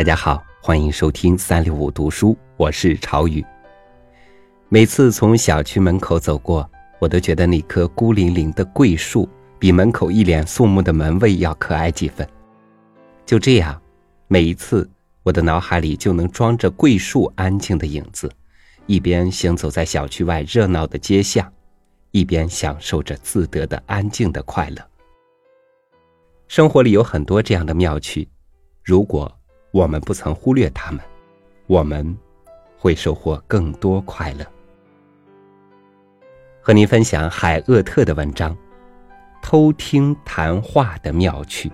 大家好，欢迎收听三六五读书，我是朝雨。每次从小区门口走过，我都觉得那棵孤零零的桂树比门口一脸肃穆的门卫要可爱几分。就这样，每一次我的脑海里就能装着桂树安静的影子，一边行走在小区外热闹的街巷，一边享受着自得的安静的快乐。生活里有很多这样的妙趣，如果。我们不曾忽略他们，我们会收获更多快乐。和您分享海厄特的文章《偷听谈话的妙趣》。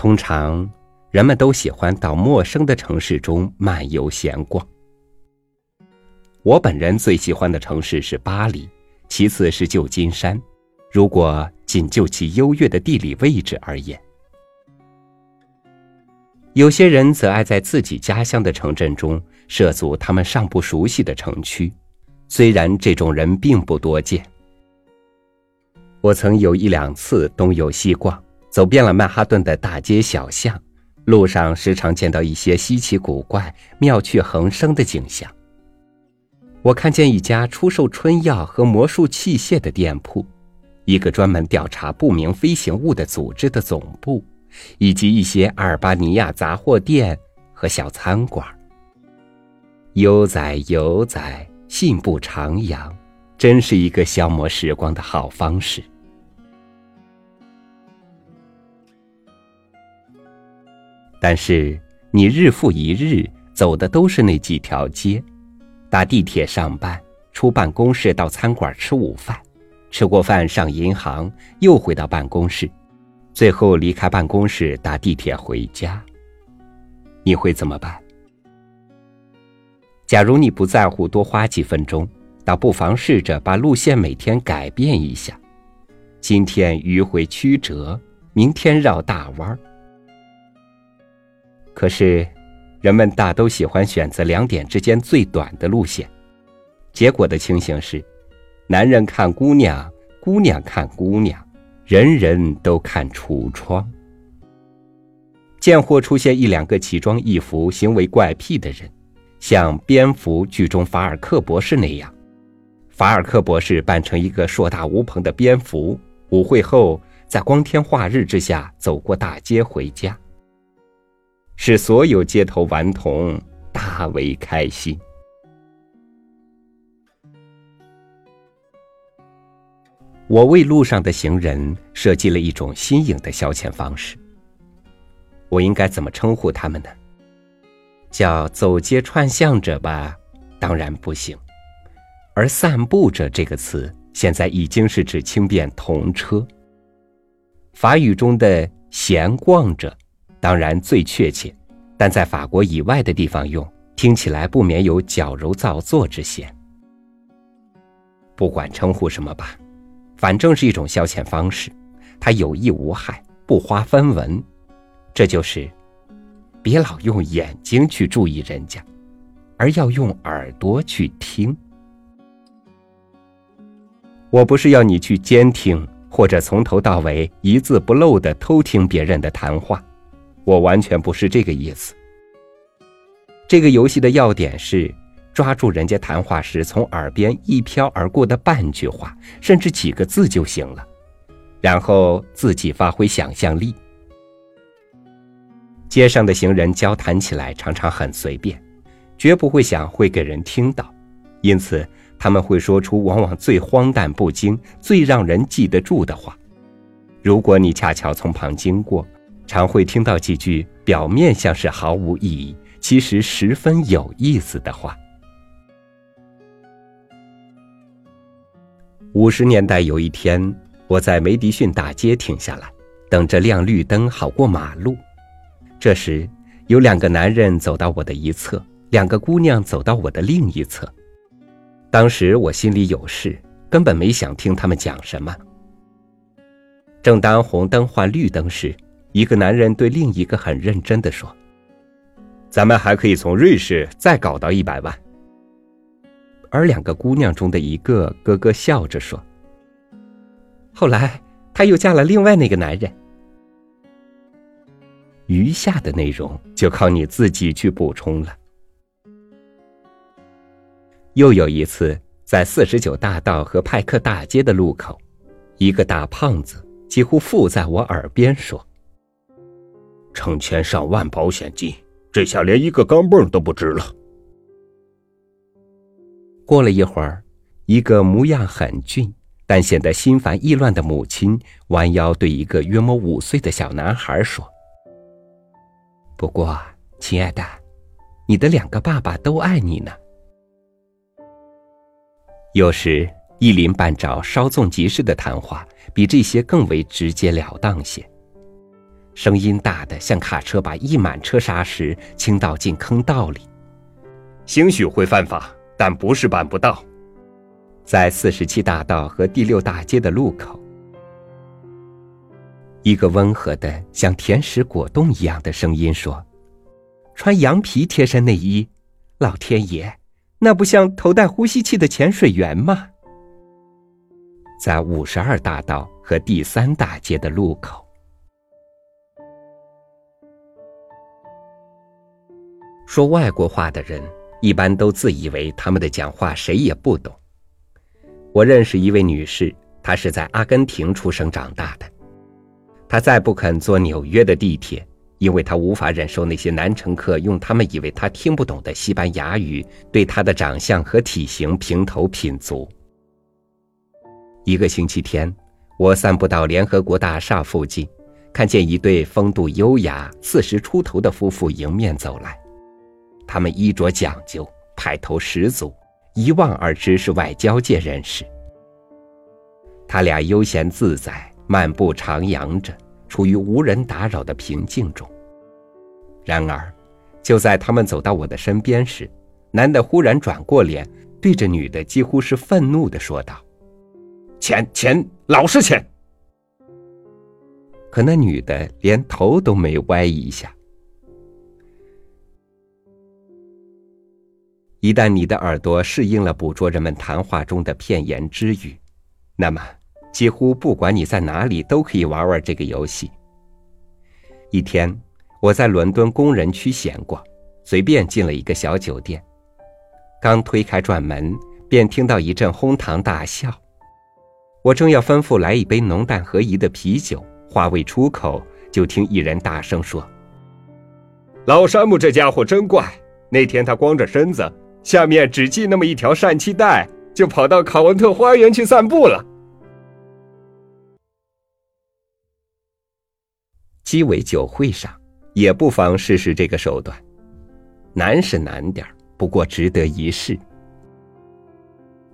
通常，人们都喜欢到陌生的城市中漫游闲逛。我本人最喜欢的城市是巴黎，其次是旧金山。如果仅就其优越的地理位置而言，有些人则爱在自己家乡的城镇中涉足他们尚不熟悉的城区，虽然这种人并不多见。我曾有一两次东游西逛。走遍了曼哈顿的大街小巷，路上时常见到一些稀奇古怪、妙趣横生的景象。我看见一家出售春药和魔术器械的店铺，一个专门调查不明飞行物的组织的总部，以及一些阿尔巴尼亚杂货店和小餐馆。悠哉悠哉，信步徜徉，真是一个消磨时光的好方式。但是你日复一日走的都是那几条街，搭地铁上班，出办公室到餐馆吃午饭，吃过饭上银行，又回到办公室，最后离开办公室搭地铁回家。你会怎么办？假如你不在乎多花几分钟，倒不妨试着把路线每天改变一下，今天迂回曲折，明天绕大弯儿。可是，人们大都喜欢选择两点之间最短的路线，结果的情形是：男人看姑娘，姑娘看姑娘，人人都看橱窗。见或出现一两个奇装异服、行为怪癖的人，像蝙蝠剧中法尔克博士那样，法尔克博士扮成一个硕大无朋的蝙蝠，舞会后在光天化日之下走过大街回家。使所有街头顽童大为开心。我为路上的行人设计了一种新颖的消遣方式。我应该怎么称呼他们呢？叫走街串巷者吧？当然不行。而散步者这个词现在已经是指轻便童车。法语中的闲逛者。当然最确切，但在法国以外的地方用，听起来不免有矫揉造作之嫌。不管称呼什么吧，反正是一种消遣方式，它有益无害，不花分文。这就是，别老用眼睛去注意人家，而要用耳朵去听。我不是要你去监听，或者从头到尾一字不漏的偷听别人的谈话。我完全不是这个意思。这个游戏的要点是抓住人家谈话时从耳边一飘而过的半句话，甚至几个字就行了，然后自己发挥想象力。街上的行人交谈起来常常很随便，绝不会想会给人听到，因此他们会说出往往最荒诞不经、最让人记得住的话。如果你恰巧从旁经过，常会听到几句表面像是毫无意义，其实十分有意思的话。五十年代有一天，我在梅迪逊大街停下来，等着亮绿灯好过马路。这时，有两个男人走到我的一侧，两个姑娘走到我的另一侧。当时我心里有事，根本没想听他们讲什么。正当红灯换绿灯时，一个男人对另一个很认真的说：“咱们还可以从瑞士再搞到一百万。”而两个姑娘中的一个咯咯笑着说：“后来她又嫁了另外那个男人。”余下的内容就靠你自己去补充了。又有一次，在四十九大道和派克大街的路口，一个大胖子几乎附在我耳边说：“成千上万保险金，这下连一个钢镚都不值了。”过了一会儿，一个模样很俊但显得心烦意乱的母亲弯腰对一个约莫五岁的小男孩说。不过，亲爱的，你的两个爸爸都爱你呢。有时一鳞半爪、稍纵即逝的谈话，比这些更为直截了当些。声音大的像卡车把一满车砂石倾倒进坑道里。兴许会犯法，但不是办不到。在四十七大道和第六大街的路口。一个温和的像甜食果冻一样的声音说：“穿羊皮贴身内衣，老天爷，那不像头戴呼吸器的潜水员吗？”在五十二大道和第三大街的路口，说外国话的人一般都自以为他们的讲话谁也不懂。我认识一位女士，她是在阿根廷出生长大的。她再不肯坐纽约的地铁，因为她无法忍受那些男乘客用他们以为她听不懂的西班牙语对她的长相和体型评头品足。一个星期天，我散步到联合国大厦附近，看见一对风度优雅、四十出头的夫妇迎面走来，他们衣着讲究，派头十足，一望而知是外交界人士。他俩悠闲自在。漫步徜徉着，处于无人打扰的平静中。然而，就在他们走到我的身边时，男的忽然转过脸，对着女的几乎是愤怒的说道：“钱钱，老是钱！”可那女的连头都没歪一下。一旦你的耳朵适应了捕捉人们谈话中的片言之语，那么。几乎不管你在哪里，都可以玩玩这个游戏。一天，我在伦敦工人区闲逛，随便进了一个小酒店，刚推开转门，便听到一阵哄堂大笑。我正要吩咐来一杯浓淡合宜的啤酒，话未出口，就听一人大声说：“老山姆这家伙真怪，那天他光着身子，下面只系那么一条疝气带，就跑到考文特花园去散步了。”鸡尾酒会上，也不妨试试这个手段。难是难点不过值得一试。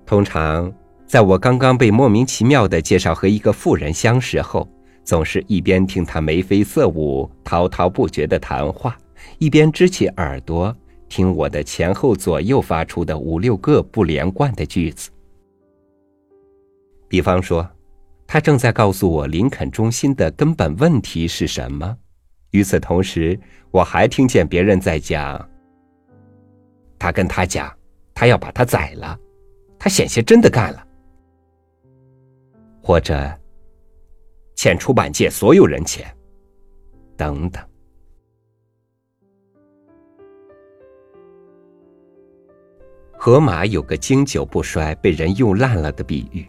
通常，在我刚刚被莫名其妙的介绍和一个妇人相识后，总是一边听他眉飞色舞、滔滔不绝的谈话，一边支起耳朵听我的前后左右发出的五六个不连贯的句子。比方说。他正在告诉我林肯中心的根本问题是什么。与此同时，我还听见别人在讲。他跟他讲，他要把他宰了，他险些真的干了。或者，欠出版界所有人钱，等等。河马有个经久不衰、被人用烂了的比喻。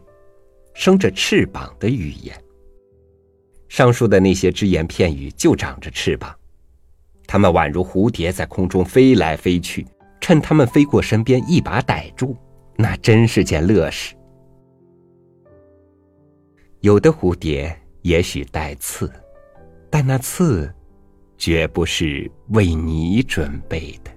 生着翅膀的语言。上述的那些只言片语就长着翅膀，它们宛如蝴蝶在空中飞来飞去，趁它们飞过身边一把逮住，那真是件乐事。有的蝴蝶也许带刺，但那刺，绝不是为你准备的。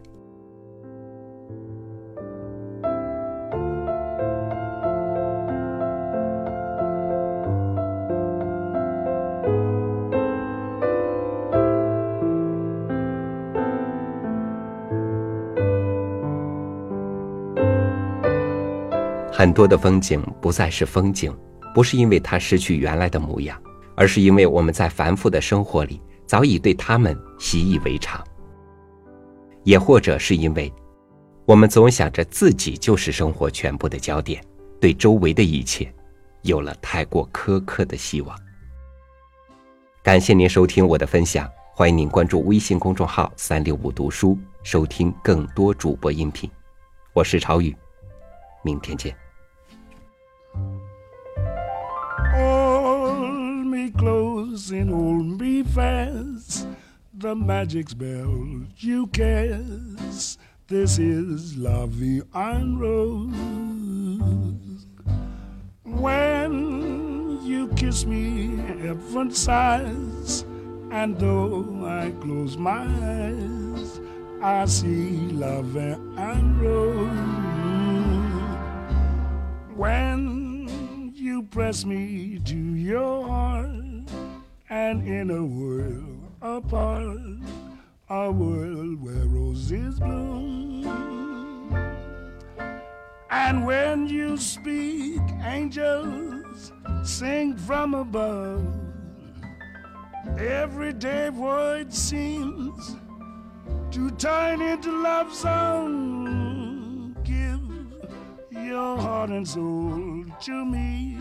很多的风景不再是风景，不是因为它失去原来的模样，而是因为我们在繁复的生活里早已对他们习以为常；也或者是因为，我们总想着自己就是生活全部的焦点，对周围的一切有了太过苛刻的希望。感谢您收听我的分享，欢迎您关注微信公众号“三六五读书”，收听更多主播音频。我是朝雨，明天见。Close and hold me fast. The magic spell you cast. This is Vie en Rose. When you kiss me, heaven sighs. And though I close my eyes, I see Vie en Rose. When press me to your heart, and in a world apart, a world where roses bloom. And when you speak, angels sing from above. Everyday word seems to turn into love song. Give your heart and soul to me,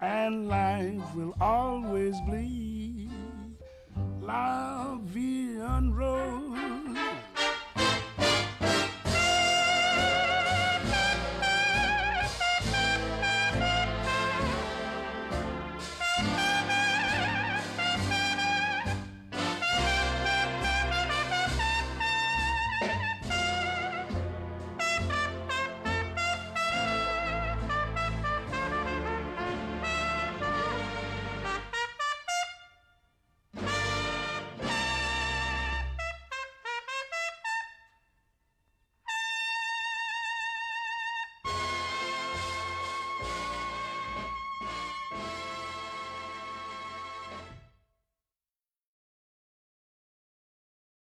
and life will always be la vie